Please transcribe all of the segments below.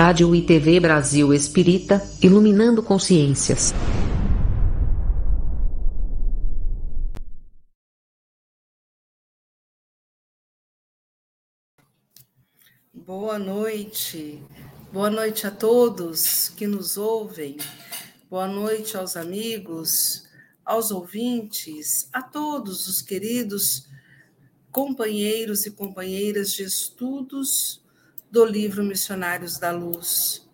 Rádio e TV Brasil Espírita, iluminando consciências. Boa noite, boa noite a todos que nos ouvem, boa noite aos amigos, aos ouvintes, a todos os queridos companheiros e companheiras de estudos do livro Missionários da Luz.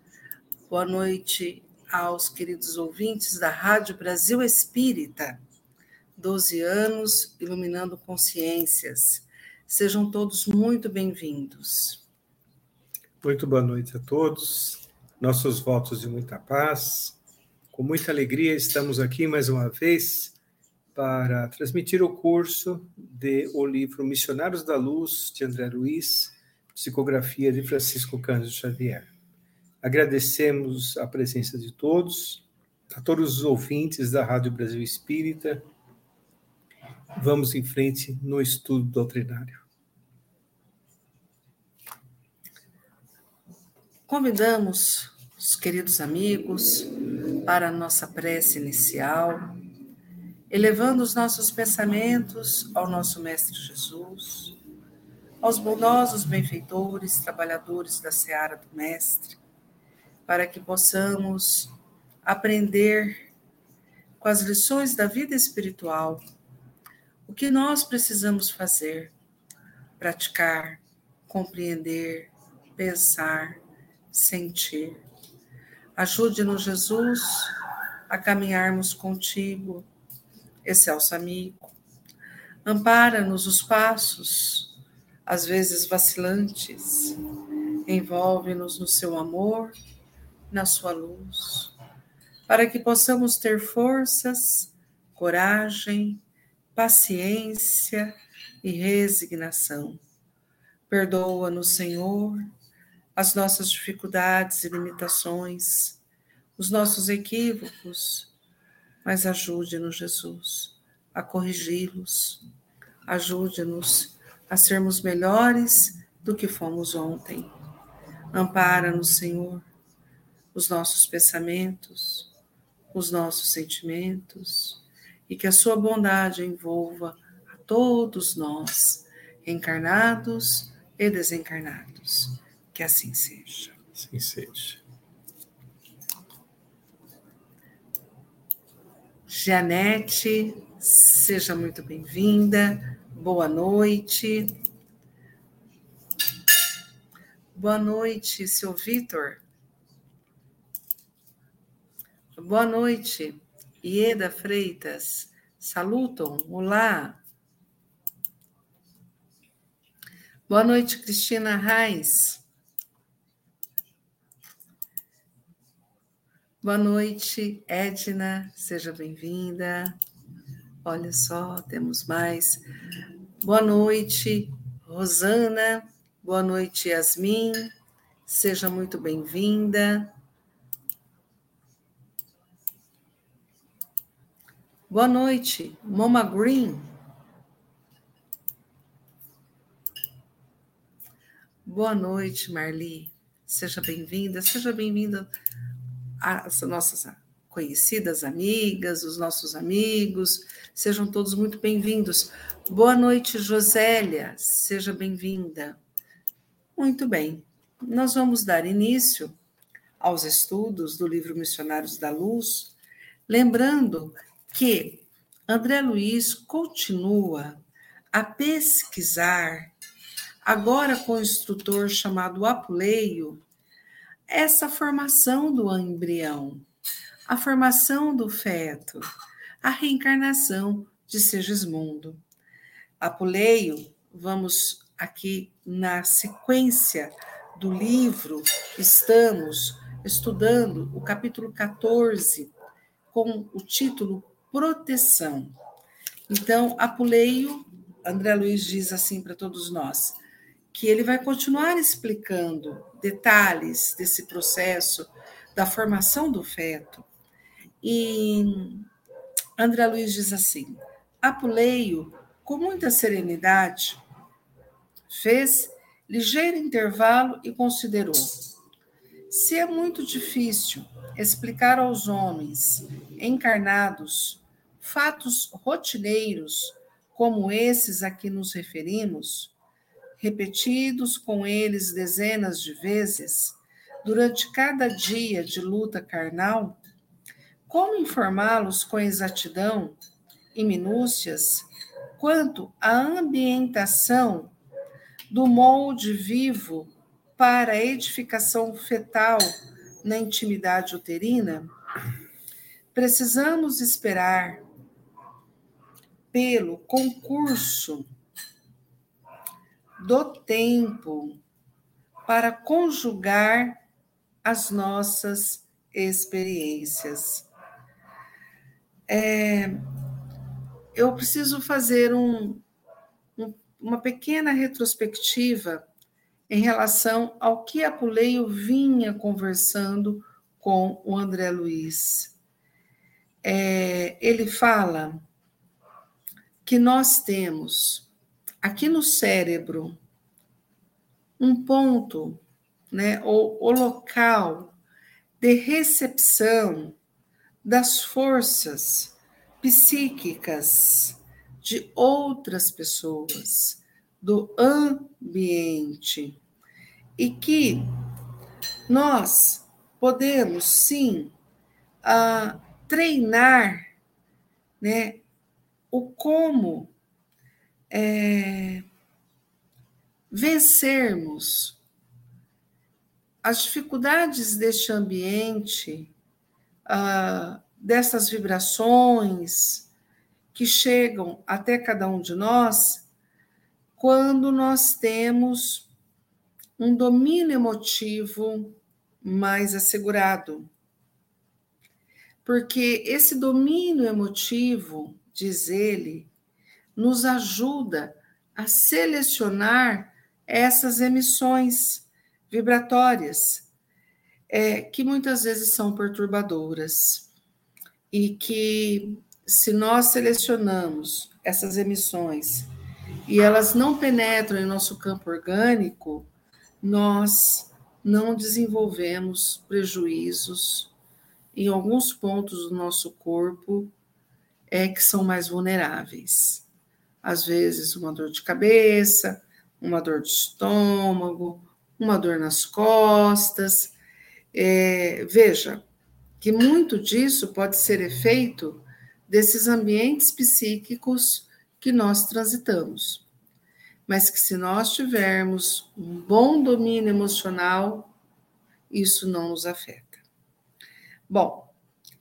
Boa noite aos queridos ouvintes da Rádio Brasil Espírita. 12 anos iluminando consciências. Sejam todos muito bem-vindos. Muito boa noite a todos. Nossos votos de muita paz. Com muita alegria estamos aqui mais uma vez para transmitir o curso de o livro Missionários da Luz de André Luiz psicografia de Francisco Cândido Xavier. Agradecemos a presença de todos, a todos os ouvintes da Rádio Brasil Espírita. Vamos em frente no estudo doutrinário. Convidamos os queridos amigos para a nossa prece inicial, elevando os nossos pensamentos ao nosso Mestre Jesus aos bondosos benfeitores, trabalhadores da seara do Mestre, para que possamos aprender com as lições da vida espiritual o que nós precisamos fazer, praticar, compreender, pensar, sentir. Ajude-nos, Jesus, a caminharmos contigo, excelso amigo. Ampara-nos os passos às vezes vacilantes. Envolve-nos no seu amor, na sua luz, para que possamos ter forças, coragem, paciência e resignação. Perdoa-nos, Senhor, as nossas dificuldades e limitações, os nossos equívocos, mas ajude-nos, Jesus, a corrigi-los. Ajude-nos a sermos melhores do que fomos ontem. Ampara-nos, Senhor, os nossos pensamentos, os nossos sentimentos, e que a Sua bondade envolva a todos nós, encarnados e desencarnados. Que assim seja. Assim seja. Janete, seja muito bem-vinda boa noite. Boa noite, seu Vitor. Boa noite, Ieda Freitas. Salutam, olá. Boa noite, Cristina Reis. Boa noite, Edna, seja bem-vinda. Olha só, temos mais Boa noite, Rosana. Boa noite, Yasmin. Seja muito bem-vinda. Boa noite, Moma Green. Boa noite, Marli. Seja bem-vinda, seja bem-vinda às nossas conhecidas amigas, os nossos amigos. Sejam todos muito bem-vindos. Boa noite, Josélia, seja bem-vinda. Muito bem, nós vamos dar início aos estudos do livro Missionários da Luz, lembrando que André Luiz continua a pesquisar, agora com o instrutor chamado Apuleio, essa formação do embrião, a formação do feto, a reencarnação de Segismundo. Apuleio, vamos aqui na sequência do livro, estamos estudando o capítulo 14, com o título Proteção. Então, Apuleio, André Luiz diz assim para todos nós, que ele vai continuar explicando detalhes desse processo da formação do feto. E André Luiz diz assim: Apuleio com muita serenidade, fez ligeiro intervalo e considerou: Se é muito difícil explicar aos homens encarnados fatos rotineiros como esses a que nos referimos, repetidos com eles dezenas de vezes, durante cada dia de luta carnal, como informá-los com exatidão e minúcias quanto à ambientação do molde vivo para a edificação fetal na intimidade uterina? Precisamos esperar pelo concurso do tempo para conjugar as nossas experiências. É, eu preciso fazer um, um, uma pequena retrospectiva em relação ao que Apuleio vinha conversando com o André Luiz. É, ele fala que nós temos aqui no cérebro um ponto, né, o, o local de recepção das forças psíquicas de outras pessoas, do ambiente, e que nós podemos sim uh, treinar né, o como é, vencermos as dificuldades deste ambiente, uh, dessas vibrações que chegam até cada um de nós, quando nós temos um domínio emotivo mais assegurado. Porque esse domínio emotivo diz ele, nos ajuda a selecionar essas emissões vibratórias, é, que muitas vezes são perturbadoras. E que, se nós selecionamos essas emissões e elas não penetram em nosso campo orgânico, nós não desenvolvemos prejuízos em alguns pontos do nosso corpo é que são mais vulneráveis. Às vezes, uma dor de cabeça, uma dor de estômago, uma dor nas costas. É, veja que muito disso pode ser efeito desses ambientes psíquicos que nós transitamos. Mas que se nós tivermos um bom domínio emocional, isso não nos afeta. Bom,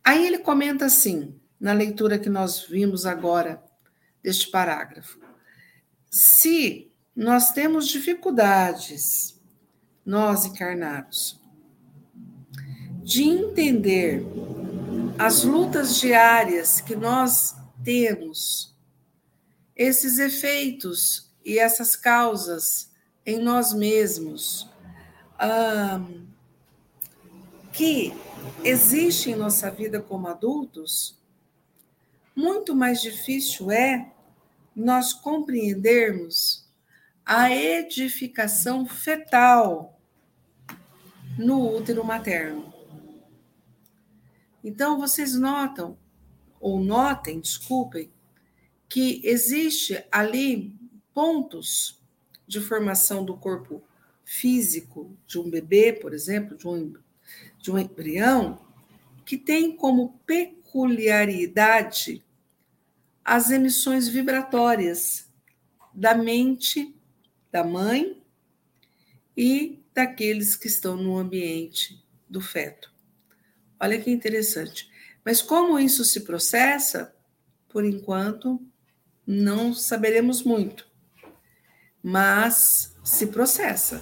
aí ele comenta assim: na leitura que nós vimos agora deste parágrafo. Se nós temos dificuldades, nós encarnados, de entender as lutas diárias que nós temos, esses efeitos e essas causas em nós mesmos, que existem em nossa vida como adultos, muito mais difícil é nós compreendermos a edificação fetal no útero materno. Então, vocês notam, ou notem, desculpem, que existe ali pontos de formação do corpo físico de um bebê, por exemplo, de um, de um embrião, que tem como peculiaridade as emissões vibratórias da mente da mãe e daqueles que estão no ambiente do feto. Olha que interessante. Mas como isso se processa, por enquanto, não saberemos muito. Mas se processa.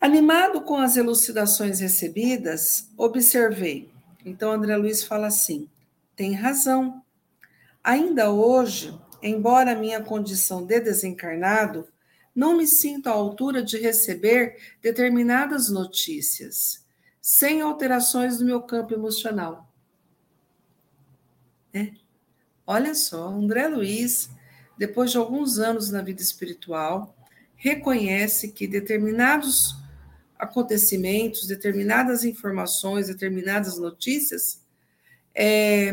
Animado com as elucidações recebidas, observei. Então, André Luiz fala assim: tem razão. Ainda hoje, embora minha condição de desencarnado, não me sinto à altura de receber determinadas notícias, sem alterações no meu campo emocional. É. Olha só, André Luiz, depois de alguns anos na vida espiritual, reconhece que determinados acontecimentos, determinadas informações, determinadas notícias, é,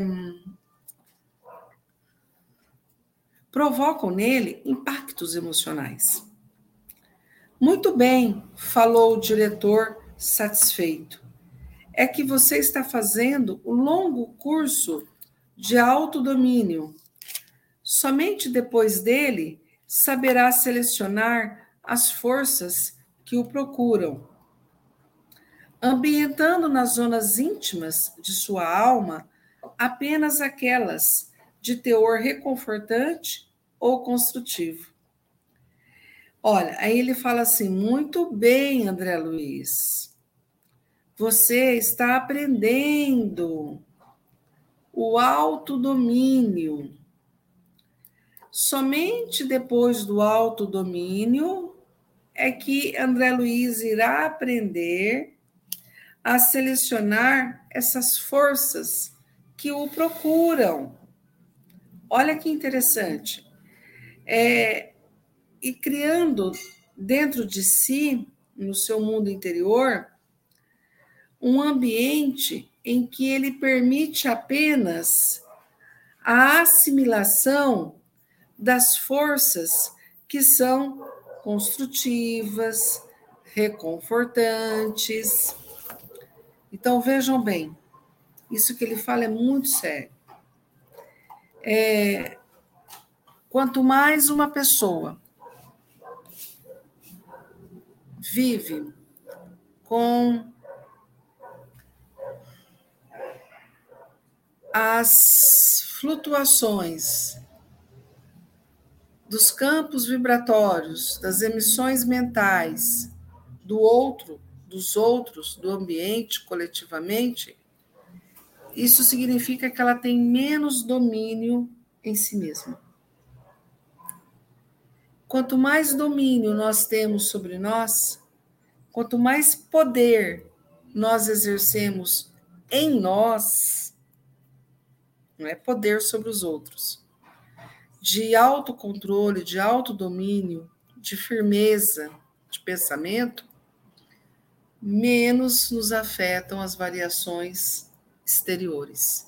provocam nele impactos emocionais. Muito bem, falou o diretor satisfeito. É que você está fazendo o longo curso de autodomínio. Somente depois dele saberá selecionar as forças que o procuram ambientando nas zonas íntimas de sua alma apenas aquelas de teor reconfortante ou construtivo. Olha, aí ele fala assim: muito bem, André Luiz, você está aprendendo o autodomínio. Somente depois do autodomínio é que André Luiz irá aprender a selecionar essas forças que o procuram. Olha que interessante. É, e criando dentro de si, no seu mundo interior, um ambiente em que ele permite apenas a assimilação das forças que são construtivas, reconfortantes, então, vejam bem, isso que ele fala é muito sério. É, quanto mais uma pessoa vive com as flutuações dos campos vibratórios, das emissões mentais do outro, dos outros, do ambiente, coletivamente, isso significa que ela tem menos domínio em si mesma. Quanto mais domínio nós temos sobre nós, quanto mais poder nós exercemos em nós, não é poder sobre os outros, de autocontrole, de autodomínio, de firmeza de pensamento, menos nos afetam as variações exteriores.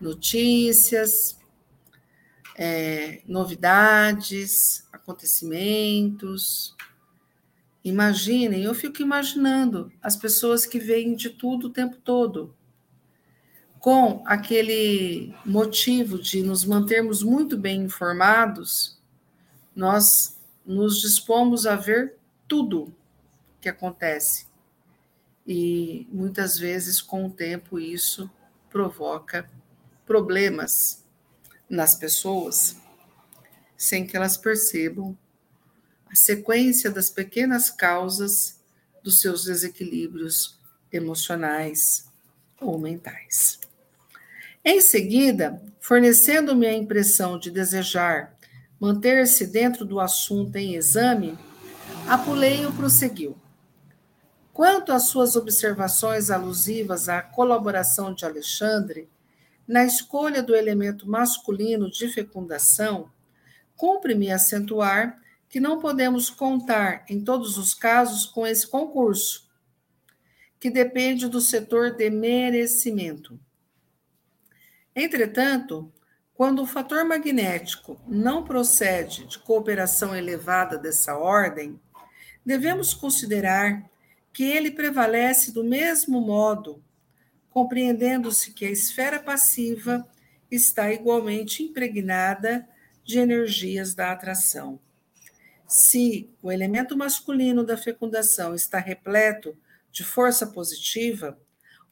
Notícias, é, novidades, acontecimentos. Imaginem, eu fico imaginando as pessoas que veem de tudo o tempo todo, com aquele motivo de nos mantermos muito bem informados, nós nos dispomos a ver tudo que acontece e muitas vezes, com o tempo, isso provoca problemas nas pessoas, sem que elas percebam a sequência das pequenas causas dos seus desequilíbrios emocionais ou mentais. Em seguida, fornecendo-me a impressão de desejar manter-se dentro do assunto em exame, Apuleio prosseguiu. Quanto às suas observações alusivas à colaboração de Alexandre na escolha do elemento masculino de fecundação, cumpre-me acentuar que não podemos contar em todos os casos com esse concurso, que depende do setor de merecimento. Entretanto, quando o fator magnético não procede de cooperação elevada dessa ordem, devemos considerar que ele prevalece do mesmo modo, compreendendo-se que a esfera passiva está igualmente impregnada de energias da atração. Se o elemento masculino da fecundação está repleto de força positiva,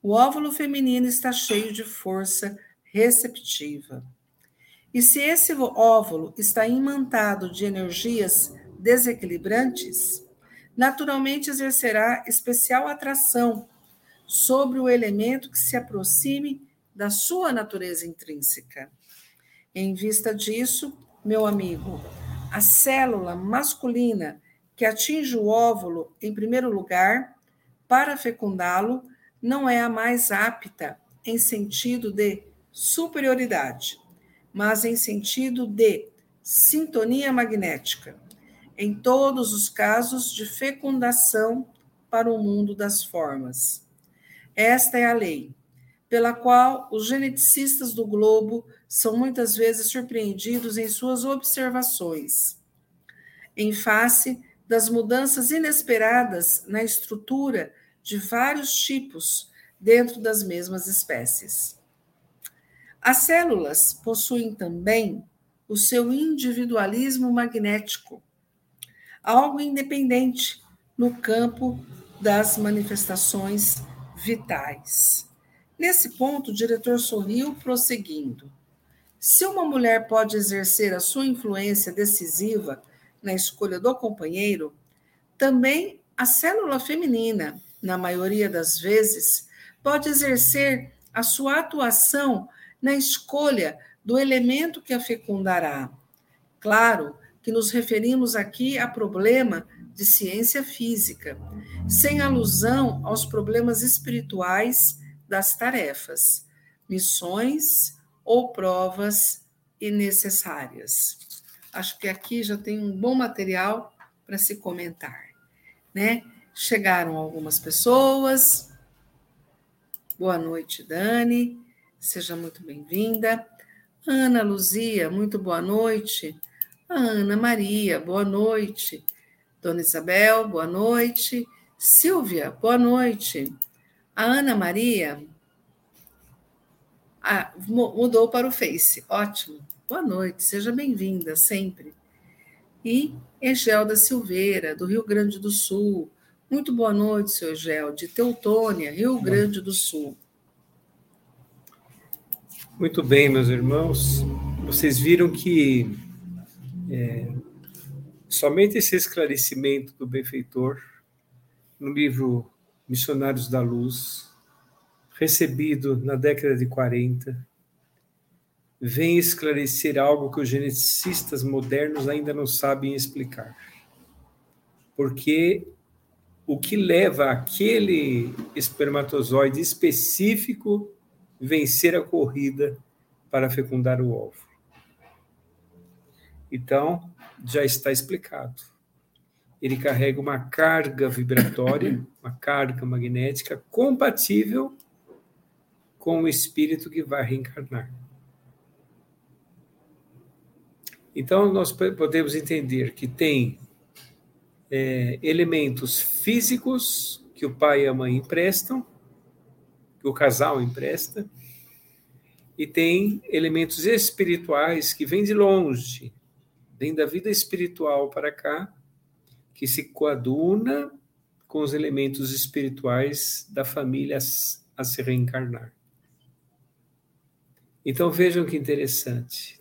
o óvulo feminino está cheio de força receptiva. E se esse óvulo está imantado de energias desequilibrantes, naturalmente exercerá especial atração sobre o elemento que se aproxime da sua natureza intrínseca. Em vista disso, meu amigo, a célula masculina que atinge o óvulo em primeiro lugar para fecundá-lo não é a mais apta em sentido de superioridade, mas em sentido de sintonia magnética em todos os casos de fecundação para o mundo das formas. Esta é a lei, pela qual os geneticistas do globo são muitas vezes surpreendidos em suas observações, em face das mudanças inesperadas na estrutura de vários tipos dentro das mesmas espécies. As células possuem também o seu individualismo magnético, algo independente no campo das manifestações vitais. Nesse ponto, o diretor sorriu, prosseguindo. Se uma mulher pode exercer a sua influência decisiva na escolha do companheiro, também a célula feminina, na maioria das vezes, pode exercer a sua atuação na escolha do elemento que a fecundará. Claro que nos referimos aqui a problema de ciência física, sem alusão aos problemas espirituais das tarefas, missões ou provas necessárias. Acho que aqui já tem um bom material para se comentar, né? Chegaram algumas pessoas. Boa noite, Dani. Seja muito bem-vinda. Ana Luzia, muito boa noite. Ana Maria, boa noite. Dona Isabel, boa noite. Silvia, boa noite. A Ana Maria ah, mudou para o Face. Ótimo. Boa noite, seja bem-vinda sempre. E Egelda Silveira, do Rio Grande do Sul. Muito boa noite, seu Egel, de Teutônia, Rio Grande do Sul. Muito bem, meus irmãos. Vocês viram que é, somente esse esclarecimento do benfeitor no livro Missionários da Luz, recebido na década de 40, vem esclarecer algo que os geneticistas modernos ainda não sabem explicar. Porque o que leva aquele espermatozoide específico vencer a corrida para fecundar o ovo. Então, já está explicado. Ele carrega uma carga vibratória, uma carga magnética compatível com o espírito que vai reencarnar. Então, nós podemos entender que tem é, elementos físicos que o pai e a mãe emprestam, que o casal empresta, e tem elementos espirituais que vêm de longe, vêm da vida espiritual para cá, que se coaduna com os elementos espirituais da família a se reencarnar. Então vejam que interessante.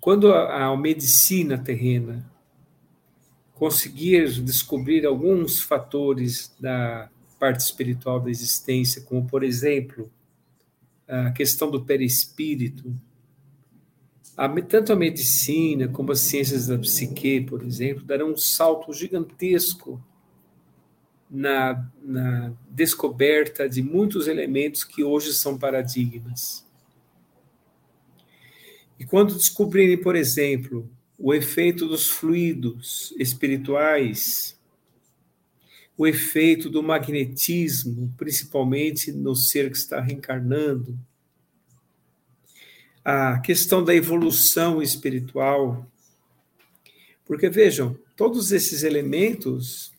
Quando a medicina terrena conseguir descobrir alguns fatores da parte espiritual da existência, como, por exemplo, a questão do perispírito, a, tanto a medicina como as ciências da psique, por exemplo, darão um salto gigantesco na, na descoberta de muitos elementos que hoje são paradigmas. E quando descobrirem, por exemplo, o efeito dos fluidos espirituais, o efeito do magnetismo, principalmente no ser que está reencarnando, a questão da evolução espiritual. Porque vejam, todos esses elementos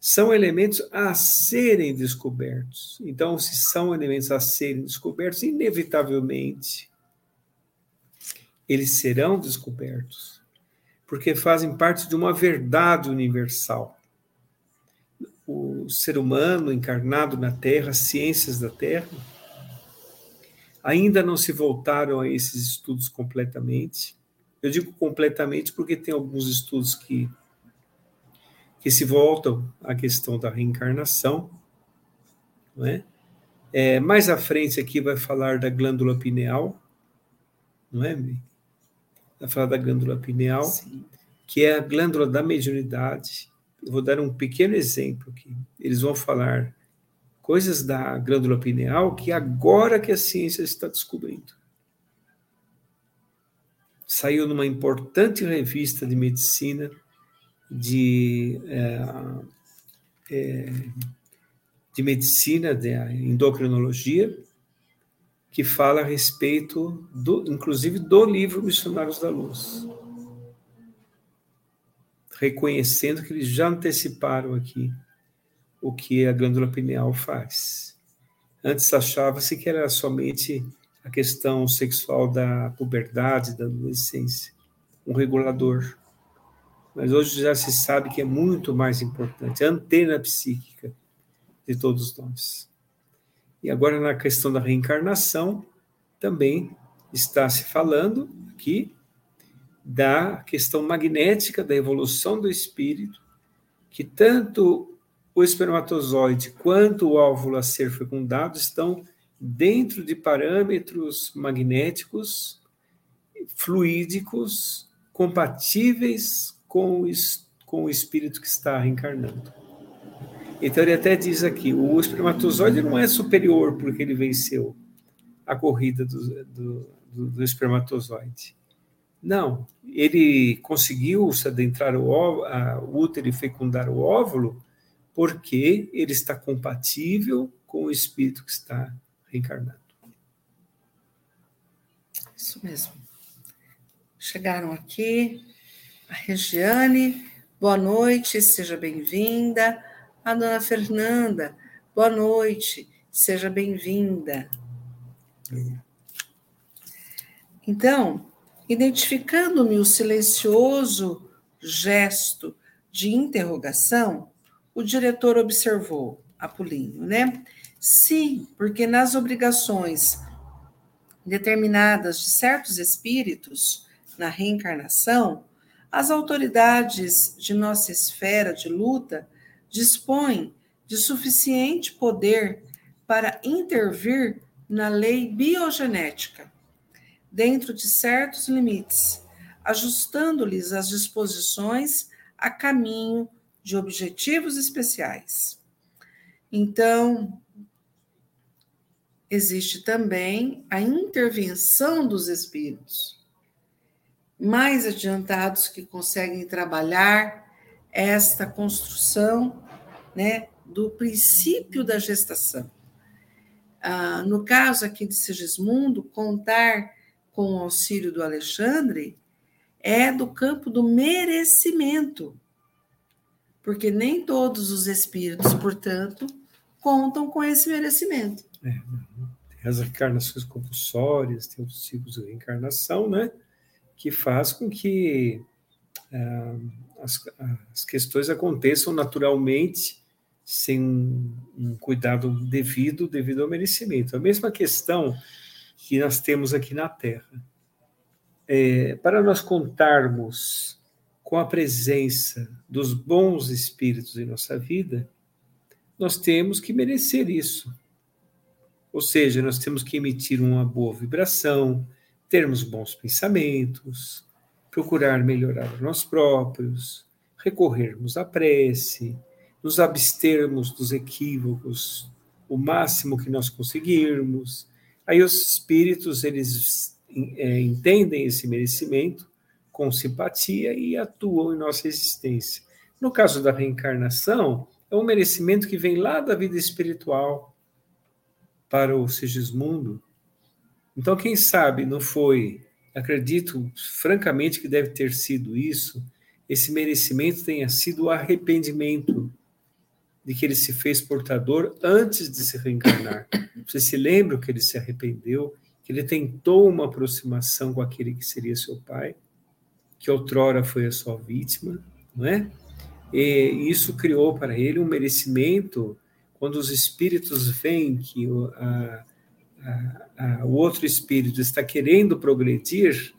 são elementos a serem descobertos. Então, se são elementos a serem descobertos, inevitavelmente eles serão descobertos, porque fazem parte de uma verdade universal. O ser humano encarnado na Terra, as ciências da Terra, ainda não se voltaram a esses estudos completamente. Eu digo completamente porque tem alguns estudos que, que se voltam à questão da reencarnação, não é? É, mais à frente aqui vai falar da glândula pineal, não é? vai falar da glândula pineal, Sim. que é a glândula da mediunidade. Vou dar um pequeno exemplo aqui. Eles vão falar coisas da glândula pineal que agora que a ciência está descobrindo. Saiu numa importante revista de medicina de é, é, de medicina, de endocrinologia, que fala a respeito, do, inclusive, do livro Missionários da Luz. Reconhecendo que eles já anteciparam aqui o que a glândula pineal faz. Antes achava-se que era somente a questão sexual da puberdade, da adolescência, um regulador. Mas hoje já se sabe que é muito mais importante, a antena psíquica de todos nós. E agora, na questão da reencarnação, também está se falando aqui da questão magnética da evolução do espírito, que tanto o espermatozoide quanto o óvulo a ser fecundado estão dentro de parâmetros magnéticos fluídicos compatíveis com o, com o espírito que está reencarnando. Então ele até diz aqui: o espermatozoide não é superior porque ele venceu a corrida do, do, do espermatozoide. Não, ele conseguiu se adentrar o, o útero e fecundar o óvulo porque ele está compatível com o espírito que está reencarnado. Isso mesmo. Chegaram aqui a Regiane, boa noite, seja bem-vinda. A dona Fernanda, boa noite, seja bem-vinda. Então, identificando-me o silencioso gesto de interrogação, o diretor observou, Apulinho, né? Sim, porque nas obrigações determinadas de certos espíritos na reencarnação, as autoridades de nossa esfera de luta dispõem de suficiente poder para intervir na lei biogenética, dentro de certos limites, ajustando-lhes as disposições a caminho de objetivos especiais. Então, existe também a intervenção dos espíritos mais adiantados que conseguem trabalhar esta construção né, do princípio da gestação. Ah, no caso aqui de Sigismundo, contar com o auxílio do Alexandre é do campo do merecimento porque nem todos os espíritos, portanto, contam com esse merecimento. É, tem as reencarnações compulsórias, tem os ciclos de reencarnação, né? Que faz com que ah, as, as, questões aconteçam naturalmente, sem um cuidado devido, devido ao merecimento. A mesma questão que nós temos aqui na Terra. É, para nós contarmos com a presença dos bons espíritos em nossa vida, nós temos que merecer isso. Ou seja, nós temos que emitir uma boa vibração, termos bons pensamentos, procurar melhorar nós próprios, recorrermos à prece, nos abstermos dos equívocos o máximo que nós conseguirmos. Aí os espíritos eles é, entendem esse merecimento com simpatia e atuam em nossa existência. No caso da reencarnação, é um merecimento que vem lá da vida espiritual para o Sigismundo. Então, quem sabe não foi, acredito francamente que deve ter sido isso, esse merecimento tenha sido o arrependimento de que ele se fez portador antes de se reencarnar. Você se lembra que ele se arrependeu, que ele tentou uma aproximação com aquele que seria seu pai? que outrora foi a sua vítima, não é? E isso criou para ele um merecimento quando os espíritos veem que o, a, a, a, o outro espírito está querendo progredir,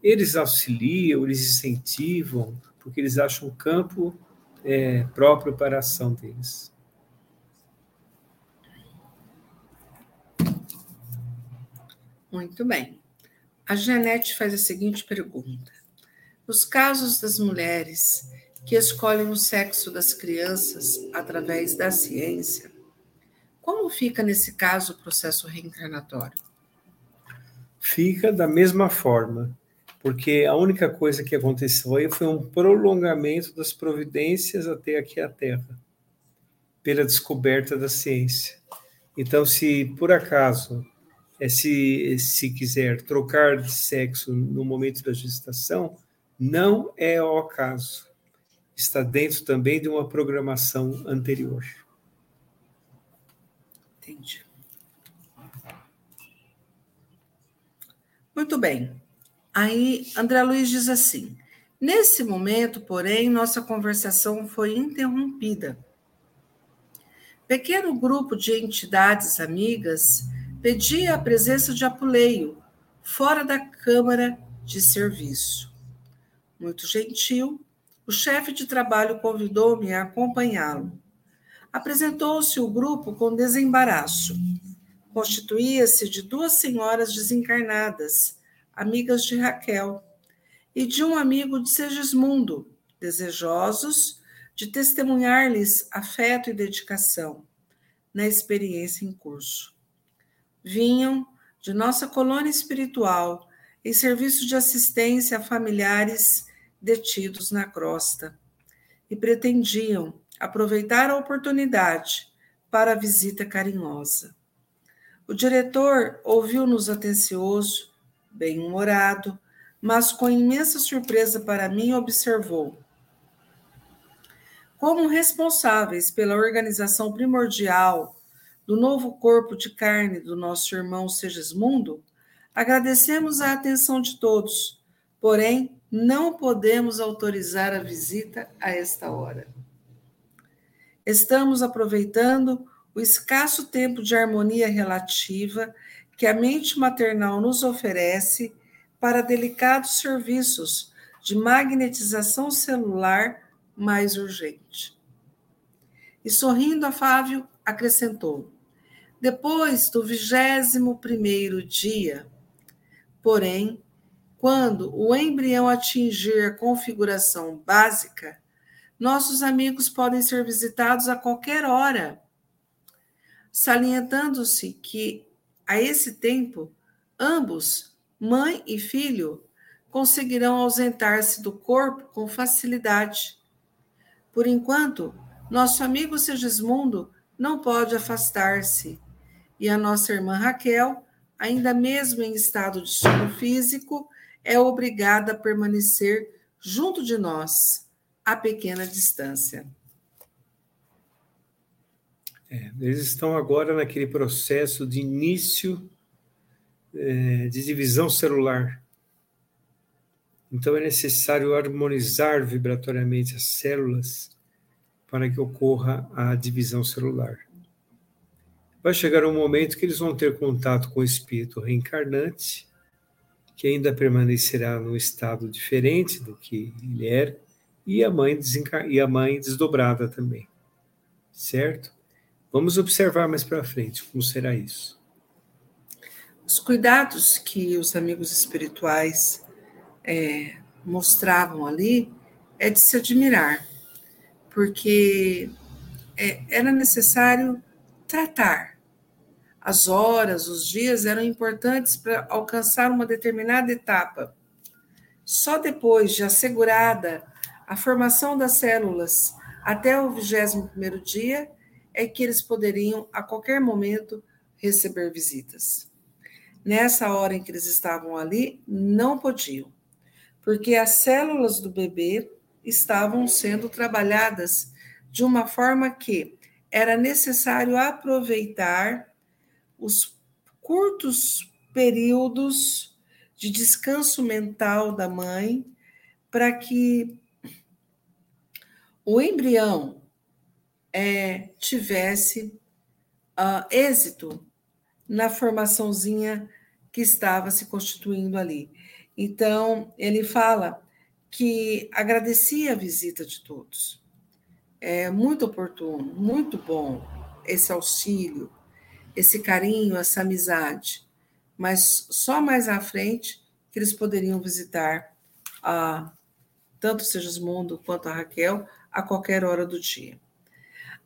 eles auxiliam, eles incentivam, porque eles acham um campo é, próprio para a ação deles. Muito bem. A Janete faz a seguinte pergunta: nos casos das mulheres que escolhem o sexo das crianças através da ciência, como fica nesse caso o processo reencarnatório? Fica da mesma forma, porque a única coisa que aconteceu aí foi um prolongamento das providências até aqui a Terra. pela descoberta da ciência. Então, se por acaso é, se, se quiser trocar de sexo no momento da gestação, não é o caso. Está dentro também de uma programação anterior. Entendi. Muito bem. Aí, André Luiz diz assim: nesse momento, porém, nossa conversação foi interrompida. Pequeno grupo de entidades amigas pedia a presença de Apuleio, fora da Câmara de Serviço. Muito gentil, o chefe de trabalho convidou-me a acompanhá-lo. Apresentou-se o grupo com desembaraço constituía-se de duas senhoras desencarnadas, amigas de Raquel, e de um amigo de Segismundo, desejosos de testemunhar-lhes afeto e dedicação na experiência em curso. Vinham de nossa colônia espiritual em serviço de assistência a familiares detidos na crosta e pretendiam aproveitar a oportunidade para a visita carinhosa. O diretor ouviu-nos atencioso, bem-humorado, mas com imensa surpresa para mim observou. Como responsáveis pela organização primordial do novo corpo de carne do nosso irmão Segismundo, agradecemos a atenção de todos, porém não podemos autorizar a visita a esta hora. Estamos aproveitando o escasso tempo de harmonia relativa que a mente maternal nos oferece para delicados serviços de magnetização celular mais urgente. E sorrindo afável, acrescentou: depois do vigésimo primeiro dia, porém, quando o embrião atingir a configuração básica, nossos amigos podem ser visitados a qualquer hora salientando-se que, a esse tempo, ambos, mãe e filho, conseguirão ausentar-se do corpo com facilidade. Por enquanto, nosso amigo Segismundo não pode afastar-se, e a nossa irmã Raquel, ainda mesmo em estado de sono físico, é obrigada a permanecer junto de nós, a pequena distância. É, eles estão agora naquele processo de início é, de divisão celular. Então é necessário harmonizar vibratoriamente as células para que ocorra a divisão celular. Vai chegar um momento que eles vão ter contato com o espírito reencarnante, que ainda permanecerá num estado diferente do que ele era, e a mãe, e a mãe desdobrada também. Certo? Vamos observar mais para frente como será isso. Os cuidados que os amigos espirituais é, mostravam ali é de se admirar, porque é, era necessário tratar. As horas, os dias eram importantes para alcançar uma determinada etapa. Só depois de assegurada a formação das células até o 21 primeiro dia é que eles poderiam, a qualquer momento, receber visitas. Nessa hora em que eles estavam ali, não podiam, porque as células do bebê estavam sendo trabalhadas de uma forma que era necessário aproveitar os curtos períodos de descanso mental da mãe para que o embrião é, tivesse uh, êxito na formaçãozinha que estava se constituindo ali. Então, ele fala que agradecia a visita de todos. É muito oportuno, muito bom esse auxílio, esse carinho, essa amizade. Mas só mais à frente que eles poderiam visitar a, tanto Segismundo quanto a Raquel a qualquer hora do dia.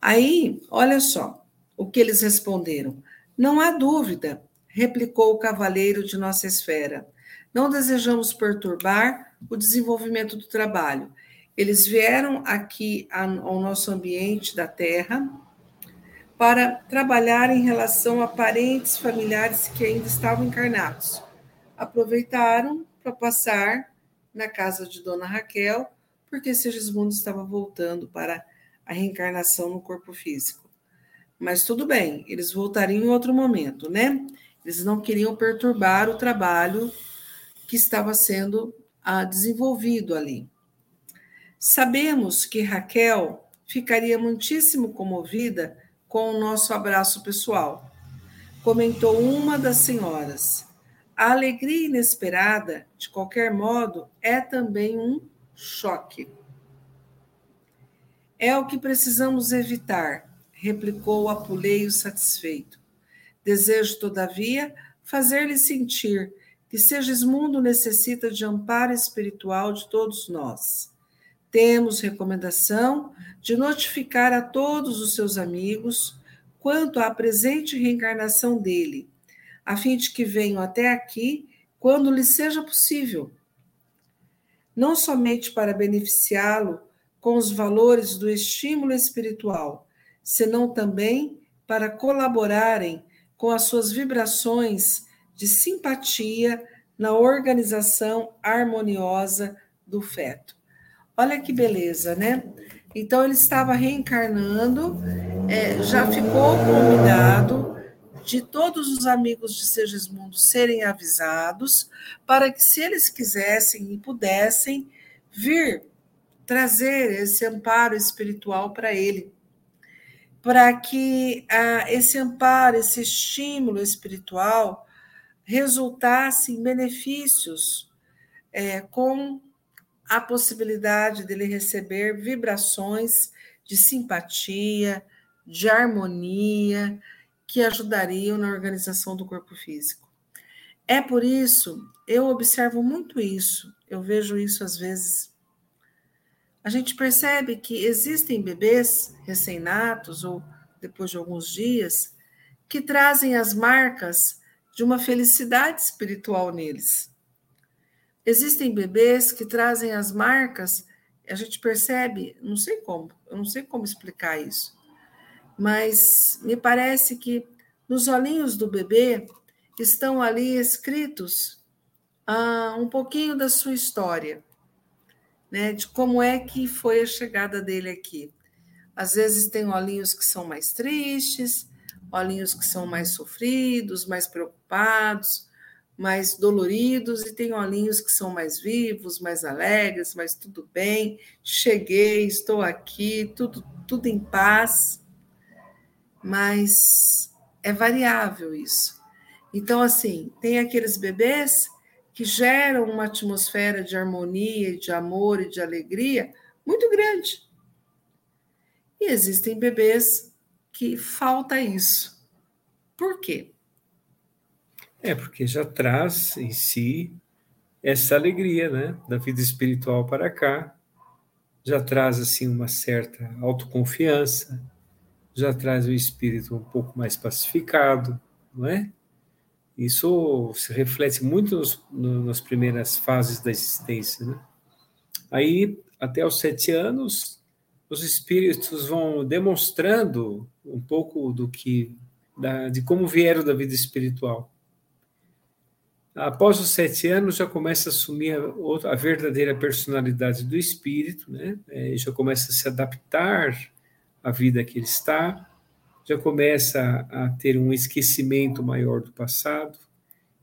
Aí, olha só o que eles responderam. Não há dúvida, replicou o cavaleiro de nossa esfera. Não desejamos perturbar o desenvolvimento do trabalho. Eles vieram aqui ao nosso ambiente da Terra para trabalhar em relação a parentes familiares que ainda estavam encarnados. Aproveitaram para passar na casa de Dona Raquel, porque Segismundo estava voltando para a reencarnação no corpo físico. Mas tudo bem, eles voltariam em outro momento, né? Eles não queriam perturbar o trabalho que estava sendo ah, desenvolvido ali. Sabemos que Raquel ficaria muitíssimo comovida com o nosso abraço pessoal. Comentou uma das senhoras. A alegria inesperada, de qualquer modo, é também um choque. É o que precisamos evitar, replicou Apuleio satisfeito. Desejo, todavia, fazer-lhe sentir que Segismundo necessita de amparo espiritual de todos nós. Temos recomendação de notificar a todos os seus amigos quanto à presente reencarnação dele, a fim de que venham até aqui quando lhe seja possível. Não somente para beneficiá-lo com os valores do estímulo espiritual, senão também para colaborarem com as suas vibrações de simpatia na organização harmoniosa do feto. Olha que beleza, né? Então ele estava reencarnando, é, já ficou combinado de todos os amigos de Segismundo serem avisados para que, se eles quisessem e pudessem, vir trazer esse amparo espiritual para ele, para que ah, esse amparo, esse estímulo espiritual resultasse em benefícios é, com a possibilidade dele receber vibrações de simpatia, de harmonia, que ajudariam na organização do corpo físico. É por isso, eu observo muito isso, eu vejo isso às vezes. A gente percebe que existem bebês recém-natos ou depois de alguns dias que trazem as marcas de uma felicidade espiritual neles. Existem bebês que trazem as marcas, a gente percebe, não sei como, eu não sei como explicar isso, mas me parece que nos olhinhos do bebê estão ali escritos ah, um pouquinho da sua história, né, de como é que foi a chegada dele aqui. Às vezes tem olhinhos que são mais tristes, olhinhos que são mais sofridos, mais preocupados, mais doloridos, e tem olhinhos que são mais vivos, mais alegres, mas tudo bem, cheguei, estou aqui, tudo, tudo em paz. Mas é variável isso. Então, assim, tem aqueles bebês que geram uma atmosfera de harmonia, de amor e de alegria muito grande. E existem bebês que falta isso. Por quê? É, porque já traz em si essa alegria, né, da vida espiritual para cá, já traz assim uma certa autoconfiança, já traz o espírito um pouco mais pacificado, não é? Isso se reflete muito nos, no, nas primeiras fases da existência, né? Aí, até os sete anos, os espíritos vão demonstrando um pouco do que da, de como vieram da vida espiritual. Após os sete anos, já começa a assumir a, a verdadeira personalidade do espírito, né? É, já começa a se adaptar à vida que ele está, já começa a ter um esquecimento maior do passado,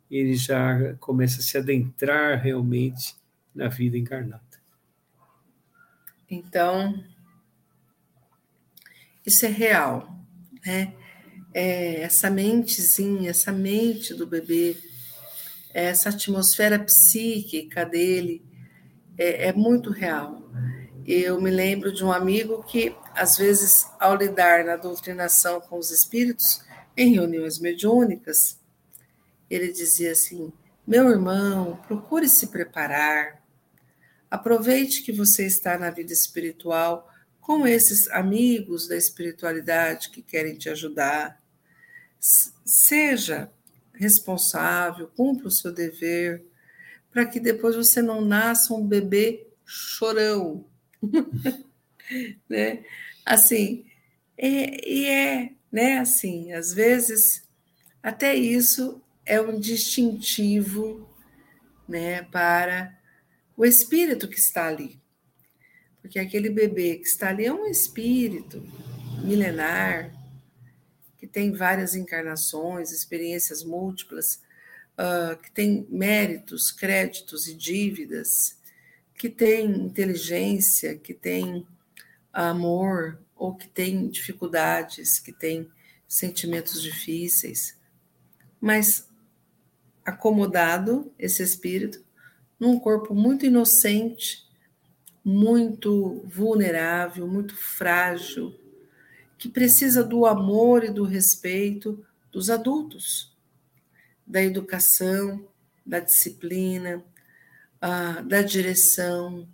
ele já começa a se adentrar realmente na vida encarnada. Então, isso é real, né? É, essa mentezinha, essa mente do bebê, essa atmosfera psíquica dele é, é muito real. Eu me lembro de um amigo que, às vezes, ao lidar na doutrinação com os espíritos, em reuniões mediúnicas, ele dizia assim: Meu irmão, procure se preparar, aproveite que você está na vida espiritual com esses amigos da espiritualidade que querem te ajudar. Seja responsável, cumpra o seu dever, para que depois você não nasça um bebê chorão. né? Assim, E, e é, né, assim, às vezes, até isso é um distintivo, né, para o espírito que está ali. Porque aquele bebê que está ali é um espírito milenar, que tem várias encarnações, experiências múltiplas, uh, que tem méritos, créditos e dívidas, que tem inteligência, que tem amor, ou que tem dificuldades, que tem sentimentos difíceis, mas acomodado esse espírito num corpo muito inocente, muito vulnerável, muito frágil, que precisa do amor e do respeito dos adultos, da educação, da disciplina, ah, da direção,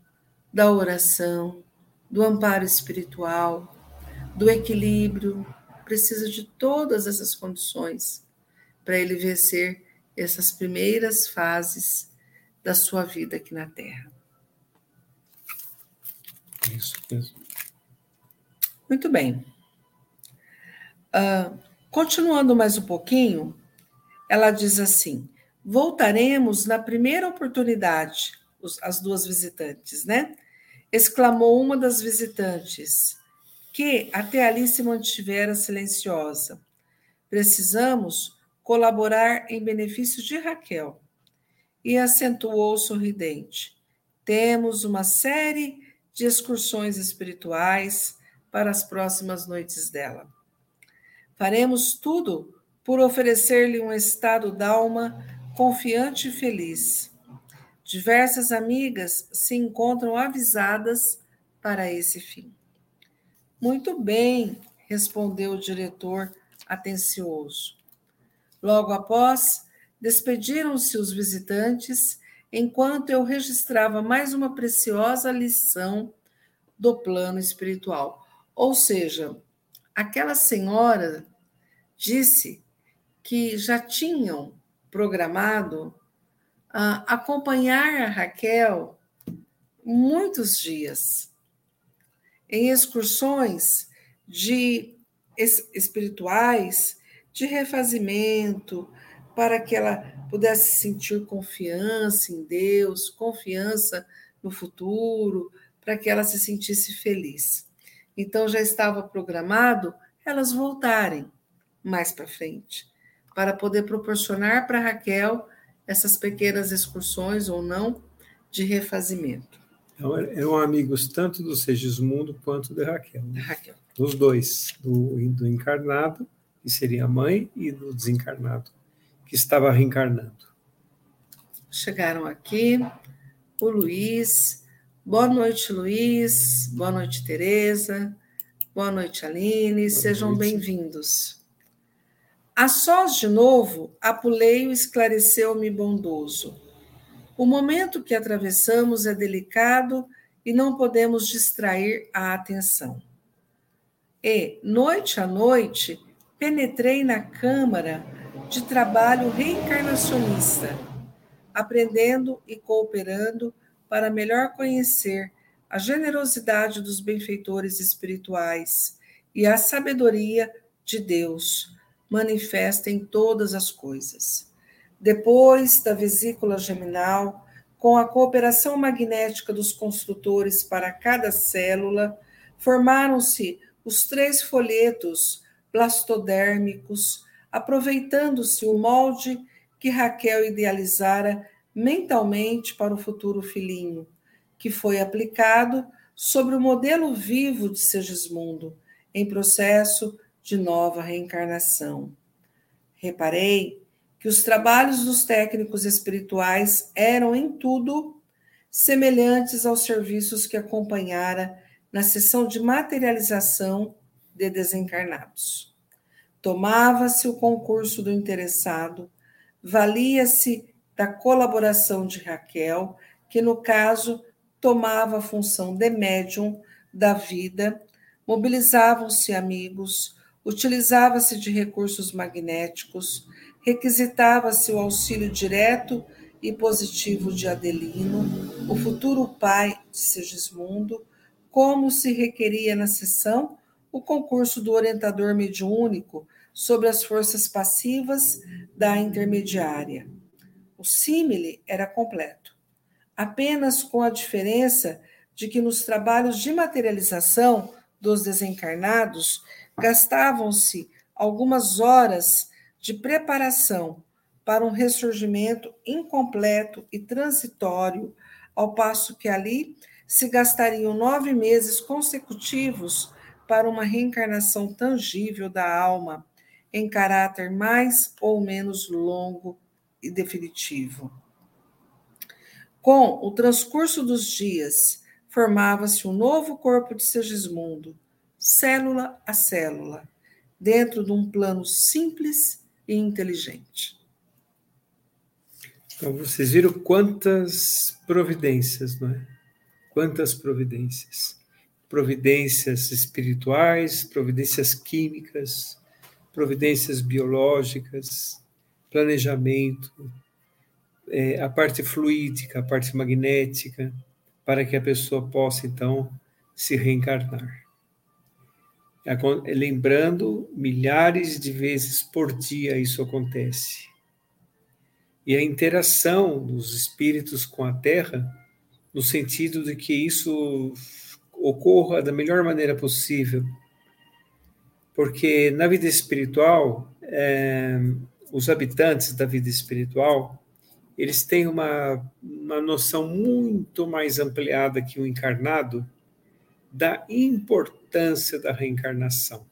da oração, do amparo espiritual, do equilíbrio, precisa de todas essas condições para ele vencer essas primeiras fases da sua vida aqui na Terra. Isso mesmo. Muito bem. Uh, continuando mais um pouquinho, ela diz assim: voltaremos na primeira oportunidade, os, as duas visitantes, né? Exclamou uma das visitantes, que até ali se mantivera silenciosa. Precisamos colaborar em benefício de Raquel. E acentuou sorridente. Temos uma série de excursões espirituais para as próximas noites dela. Faremos tudo por oferecer-lhe um estado d'alma confiante e feliz. Diversas amigas se encontram avisadas para esse fim. Muito bem, respondeu o diretor atencioso. Logo após, despediram-se os visitantes enquanto eu registrava mais uma preciosa lição do plano espiritual. Ou seja, aquela senhora disse que já tinham programado uh, acompanhar a Raquel muitos dias em excursões de espirituais de refazimento, para que ela pudesse sentir confiança em Deus, confiança no futuro, para que ela se sentisse feliz. Então já estava programado elas voltarem mais para frente, para poder proporcionar para Raquel essas pequenas excursões ou não de refazimento. Então, eram amigos tanto do Segismundo quanto de Raquel. Né? Raquel. Dos dois, do, do encarnado, que seria a mãe, e do desencarnado, que estava reencarnando. Chegaram aqui o Luiz. Boa noite, Luiz. Boa noite, Tereza. Boa noite, Aline. Boa Sejam bem-vindos. A sós de novo, Apuleio esclareceu-me bondoso. O momento que atravessamos é delicado e não podemos distrair a atenção. E, noite a noite, penetrei na Câmara de trabalho reencarnacionista, aprendendo e cooperando para melhor conhecer a generosidade dos benfeitores espirituais e a sabedoria de Deus manifesta em todas as coisas. Depois da vesícula geminal, com a cooperação magnética dos construtores para cada célula, formaram-se os três folhetos blastodérmicos aproveitando-se o molde que Raquel idealizara mentalmente para o futuro filhinho, que foi aplicado sobre o modelo vivo de Segismundo, em processo de nova reencarnação. Reparei que os trabalhos dos técnicos espirituais eram, em tudo, semelhantes aos serviços que acompanhara na sessão de materialização de desencarnados. Tomava-se o concurso do interessado, valia-se da colaboração de Raquel, que no caso tomava a função de médium da vida, mobilizavam-se amigos, utilizava-se de recursos magnéticos, requisitava-se o auxílio direto e positivo de Adelino, o futuro pai de Segismundo, como se requeria na sessão o concurso do orientador mediúnico sobre as forças passivas da intermediária. O símile era completo, apenas com a diferença de que nos trabalhos de materialização dos desencarnados gastavam-se algumas horas de preparação para um ressurgimento incompleto e transitório, ao passo que ali se gastariam nove meses consecutivos para uma reencarnação tangível da alma, em caráter mais ou menos longo e definitivo. Com o transcurso dos dias, formava-se um novo corpo de Segismundo, célula a célula, dentro de um plano simples e inteligente. Então, vocês viram quantas providências, não é? Quantas providências. Providências espirituais, providências químicas, providências biológicas, planejamento, é, a parte fluídica, a parte magnética, para que a pessoa possa, então, se reencarnar. Lembrando, milhares de vezes por dia isso acontece. E a interação dos espíritos com a Terra, no sentido de que isso ocorra da melhor maneira possível. Porque na vida espiritual, é, os habitantes da vida espiritual, eles têm uma, uma noção muito mais ampliada que o encarnado da importância da reencarnação,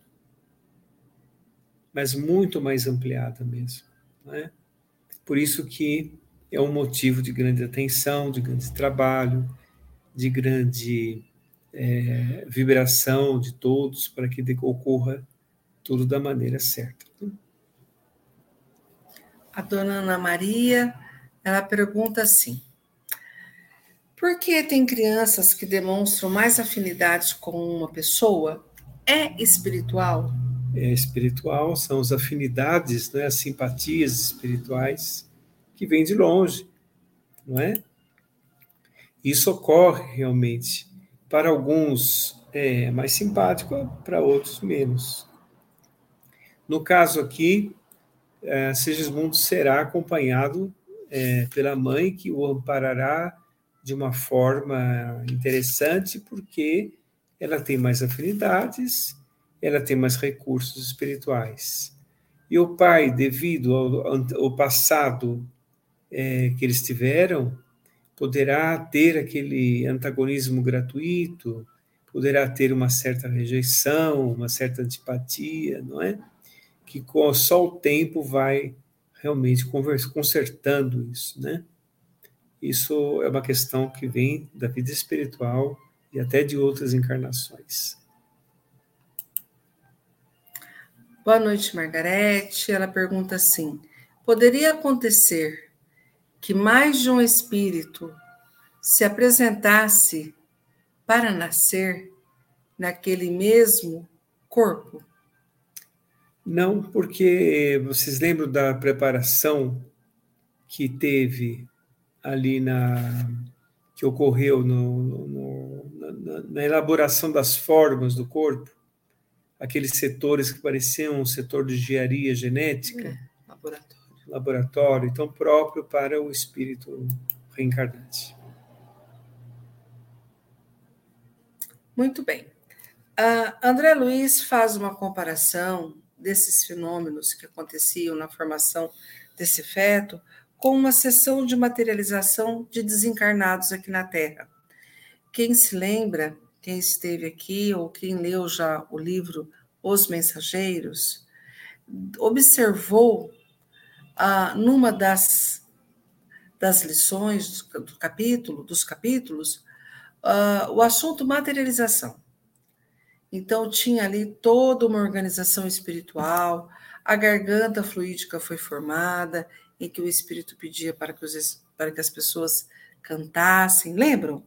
mas muito mais ampliada mesmo. Né? Por isso que é um motivo de grande atenção, de grande trabalho, de grande é, vibração de todos para que ocorra tudo da maneira certa. A dona Ana Maria, ela pergunta assim: por que tem crianças que demonstram mais afinidades com uma pessoa? É espiritual? É espiritual, são as afinidades, né, as simpatias espirituais que vêm de longe, não é? Isso ocorre realmente. Para alguns é mais simpático, para outros menos. No caso aqui, é, Sigismundo será acompanhado é, pela mãe que o amparará de uma forma interessante, porque ela tem mais afinidades, ela tem mais recursos espirituais. E o pai, devido ao, ao passado é, que eles tiveram, poderá ter aquele antagonismo gratuito, poderá ter uma certa rejeição, uma certa antipatia, não é? Que só o tempo vai realmente consertando isso, né? Isso é uma questão que vem da vida espiritual e até de outras encarnações. Boa noite, Margarete. Ela pergunta assim: poderia acontecer que mais de um espírito se apresentasse para nascer naquele mesmo corpo? Não, porque vocês lembram da preparação que teve ali na que ocorreu no, no, na, na, elaboração das formas do corpo, aqueles setores que pareciam um setor de engenharia genética, é, laboratório. laboratório, então próprio para o espírito reencarnante. Muito bem. Uh, André Luiz faz uma comparação desses fenômenos que aconteciam na formação desse feto com uma sessão de materialização de desencarnados aqui na Terra. Quem se lembra, quem esteve aqui ou quem leu já o livro Os Mensageiros, observou ah, numa das, das lições do, capítulo, dos capítulos, ah, o assunto materialização. Então, tinha ali toda uma organização espiritual, a garganta fluídica foi formada em que o Espírito pedia para que, os, para que as pessoas cantassem. Lembram?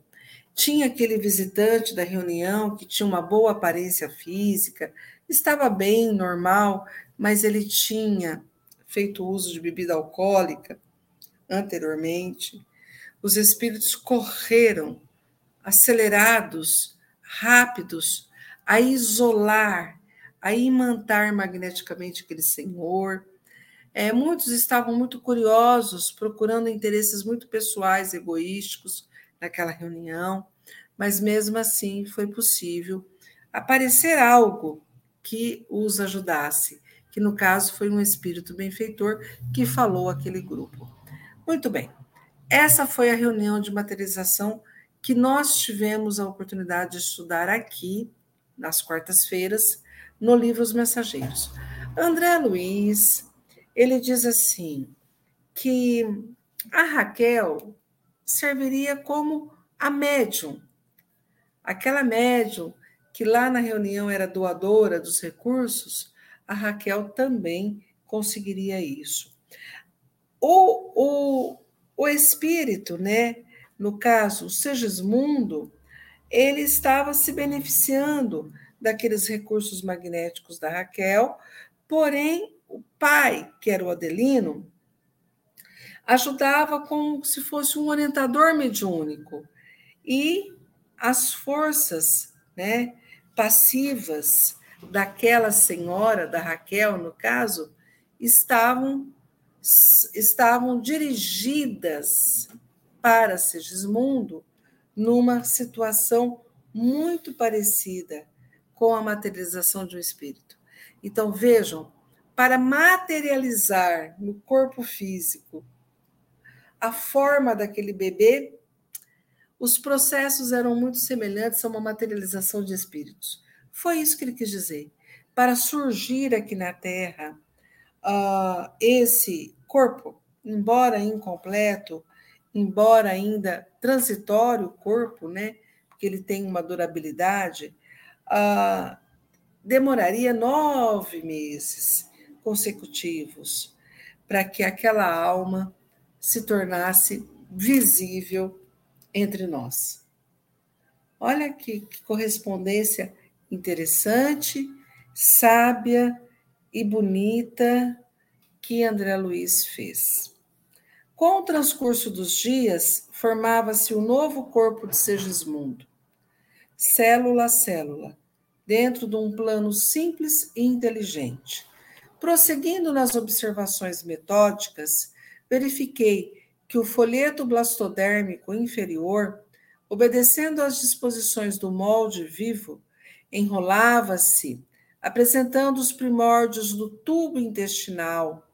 Tinha aquele visitante da reunião que tinha uma boa aparência física, estava bem, normal, mas ele tinha feito uso de bebida alcoólica anteriormente. Os espíritos correram, acelerados, rápidos, a isolar, a imantar magneticamente aquele senhor. É, muitos estavam muito curiosos, procurando interesses muito pessoais, egoísticos naquela reunião, mas mesmo assim foi possível aparecer algo que os ajudasse, que no caso foi um espírito benfeitor que falou aquele grupo. Muito bem. Essa foi a reunião de materialização que nós tivemos a oportunidade de estudar aqui nas quartas-feiras no livro Os Mensageiros. André Luiz, ele diz assim que a Raquel serviria como a médium, aquela médium que lá na reunião era doadora dos recursos, a Raquel também conseguiria isso. O, o, o espírito, né, no caso, o Segismundo, ele estava se beneficiando daqueles recursos magnéticos da Raquel, porém, o pai, que era o Adelino, ajudava como se fosse um orientador mediúnico. E as forças né, passivas daquela senhora, da Raquel, no caso, estavam, estavam dirigidas para Segismundo numa situação muito parecida com a materialização de um espírito. Então, vejam, para materializar no corpo físico a forma daquele bebê, os processos eram muito semelhantes a uma materialização de espíritos. Foi isso que ele quis dizer. Para surgir aqui na Terra uh, esse corpo, embora incompleto, embora ainda transitório o corpo, né? Porque ele tem uma durabilidade, uh, demoraria nove meses consecutivos para que aquela alma se tornasse visível entre nós. Olha que, que correspondência interessante, sábia e bonita que André Luiz fez. Com o transcurso dos dias, formava-se o um novo corpo de Segismundo, célula a célula, dentro de um plano simples e inteligente. Prosseguindo nas observações metódicas, verifiquei que o folheto blastodérmico inferior, obedecendo às disposições do molde vivo, enrolava-se, apresentando os primórdios do tubo intestinal,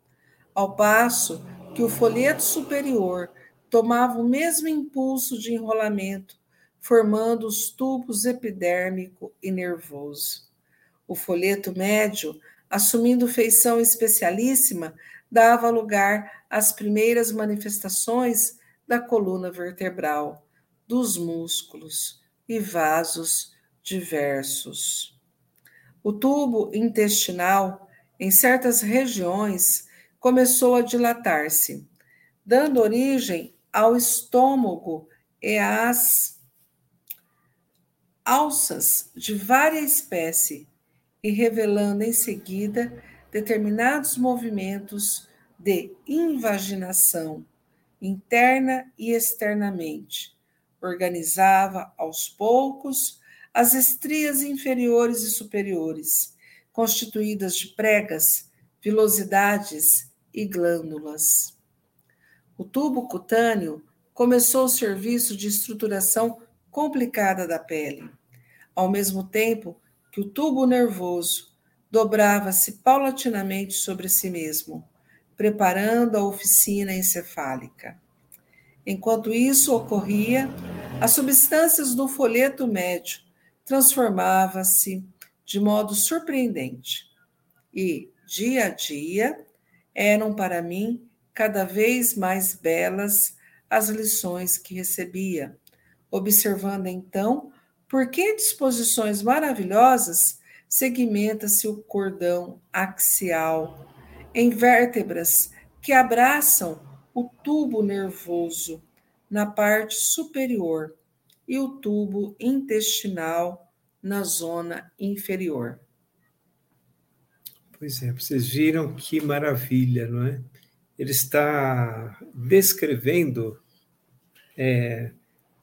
ao passo que o folheto superior tomava o mesmo impulso de enrolamento, formando os tubos epidérmico e nervoso. O folheto médio, assumindo feição especialíssima, dava lugar às primeiras manifestações da coluna vertebral, dos músculos e vasos diversos. O tubo intestinal, em certas regiões, começou a dilatar-se, dando origem ao estômago e às alças de várias espécies, e revelando em seguida determinados movimentos de invaginação, interna e externamente. Organizava aos poucos as estrias inferiores e superiores, constituídas de pregas, vilosidades e glândulas. O tubo cutâneo começou o serviço de estruturação complicada da pele, ao mesmo tempo que o tubo nervoso dobrava-se paulatinamente sobre si mesmo, preparando a oficina encefálica. Enquanto isso ocorria, as substâncias do folheto médio transformavam-se de modo surpreendente e, dia a dia, eram para mim cada vez mais belas as lições que recebia, observando então por que disposições maravilhosas segmenta-se o cordão axial em vértebras que abraçam o tubo nervoso na parte superior e o tubo intestinal na zona inferior. Pois é, vocês viram que maravilha, não é? Ele está descrevendo é,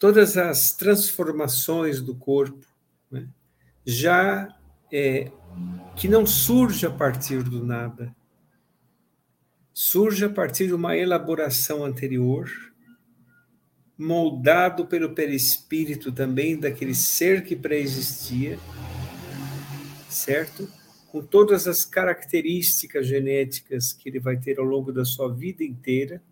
todas as transformações do corpo, né? já é, que não surge a partir do nada, surge a partir de uma elaboração anterior, moldado pelo perispírito também daquele ser que pré-existia, certo? Com todas as características genéticas que ele vai ter ao longo da sua vida inteira.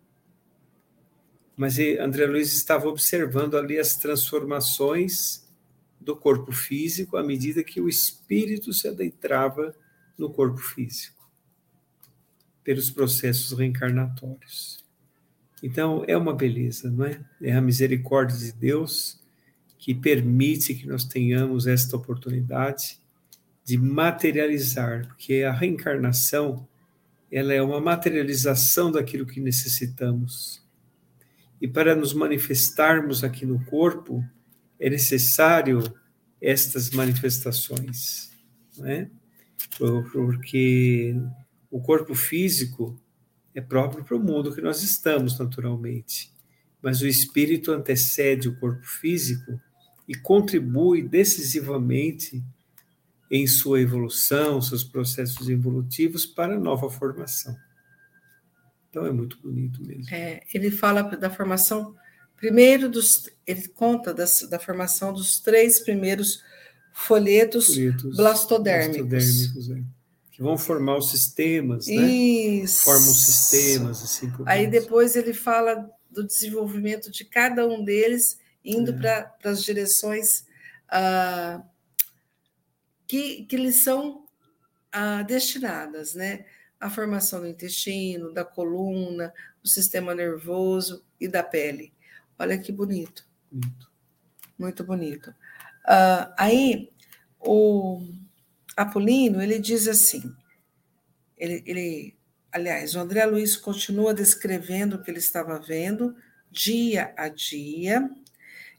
Mas André Luiz estava observando ali as transformações do corpo físico à medida que o espírito se adentrava no corpo físico, pelos processos reencarnatórios. Então, é uma beleza, não é? É a misericórdia de Deus que permite que nós tenhamos esta oportunidade de materializar, porque a reencarnação ela é uma materialização daquilo que necessitamos. E para nos manifestarmos aqui no corpo, é necessário estas manifestações, não é? Porque o corpo físico é próprio para o mundo que nós estamos, naturalmente. Mas o espírito antecede o corpo físico e contribui decisivamente em sua evolução, seus processos evolutivos para a nova formação. Então é muito bonito mesmo. É, ele fala da formação, primeiro dos, ele conta das, da formação dos três primeiros folhetos, folhetos blastodérmicos. blastodérmicos é que vão formar os sistemas, né? Isso. Formam sistemas, assim por Aí depois ele fala do desenvolvimento de cada um deles, indo é. para as direções ah, que, que lhes são ah, destinadas, né? A formação do intestino, da coluna, do sistema nervoso e da pele. Olha que bonito. Bonito. Muito bonito. Ah, aí, o Apolíneo, ele diz assim, ele, ele, aliás, o André Luiz continua descrevendo o que ele estava vendo dia a dia,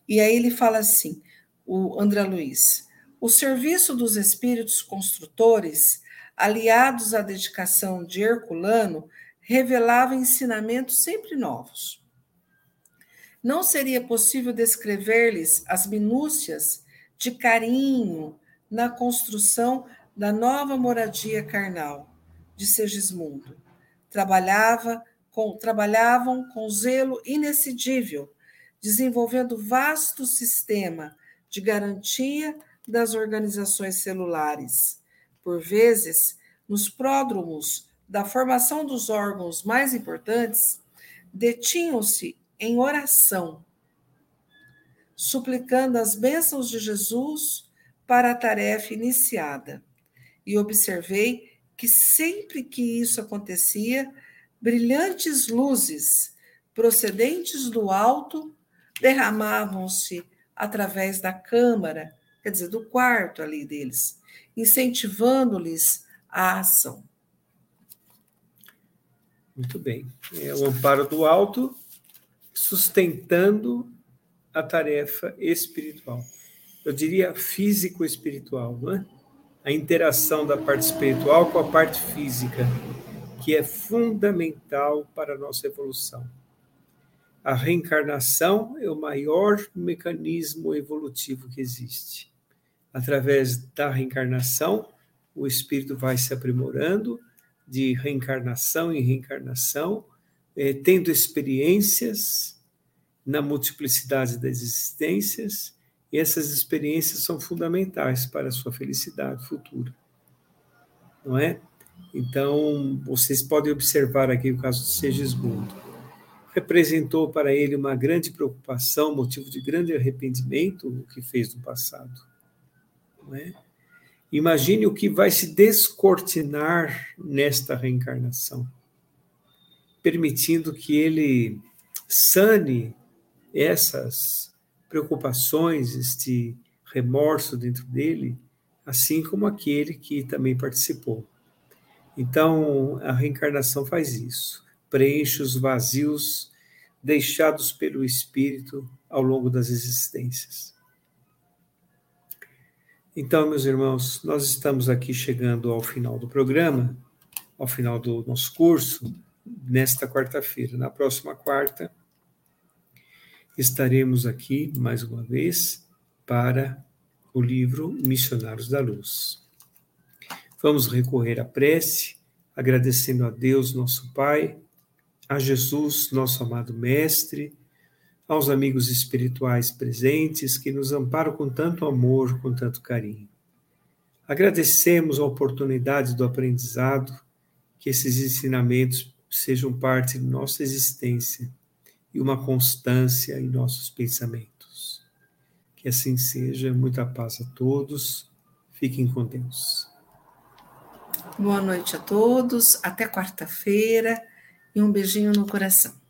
e aí ele fala assim, o André Luiz, o serviço dos espíritos construtores, aliados à dedicação de Herculano, revelava ensinamentos sempre novos. Não seria possível descrever-lhes as minúcias de carinho, na construção da nova moradia carnal de Segismundo. Trabalhava com, trabalhavam com zelo inexcedível, desenvolvendo vasto sistema de garantia das organizações celulares. Por vezes, nos pródromos da formação dos órgãos mais importantes, detinham-se em oração, suplicando as bênçãos de Jesus para a tarefa iniciada. E observei que sempre que isso acontecia, brilhantes luzes procedentes do alto derramavam-se através da câmara, quer dizer, do quarto ali deles, incentivando-lhes a ação. Muito bem. É o amparo do alto sustentando a tarefa espiritual eu diria, físico-espiritual, não é? A interação da parte espiritual com a parte física, que é fundamental para a nossa evolução. A reencarnação é o maior mecanismo evolutivo que existe. Através da reencarnação, o espírito vai se aprimorando de reencarnação em reencarnação, eh, tendo experiências na multiplicidade das existências e essas experiências são fundamentais para a sua felicidade futura. Não é? Então, vocês podem observar aqui o caso de Segismundo. Representou para ele uma grande preocupação, motivo de grande arrependimento o que fez no passado. Não é? Imagine o que vai se descortinar nesta reencarnação, permitindo que ele sane essas preocupações, este remorso dentro dele, assim como aquele que também participou. Então, a reencarnação faz isso, preenche os vazios deixados pelo espírito ao longo das existências. Então, meus irmãos, nós estamos aqui chegando ao final do programa, ao final do nosso curso, nesta quarta-feira. Na próxima quarta, estaremos aqui mais uma vez para o livro Missionários da Luz. Vamos recorrer à prece, agradecendo a Deus, nosso Pai, a Jesus, nosso amado Mestre, aos amigos espirituais presentes que nos amparam com tanto amor, com tanto carinho. Agradecemos a oportunidade do aprendizado, que esses ensinamentos sejam parte de nossa existência e uma constância em nossos pensamentos. Que assim seja. Muita paz a todos. Fiquem com Deus. Boa noite a todos. Até quarta-feira e um beijinho no coração.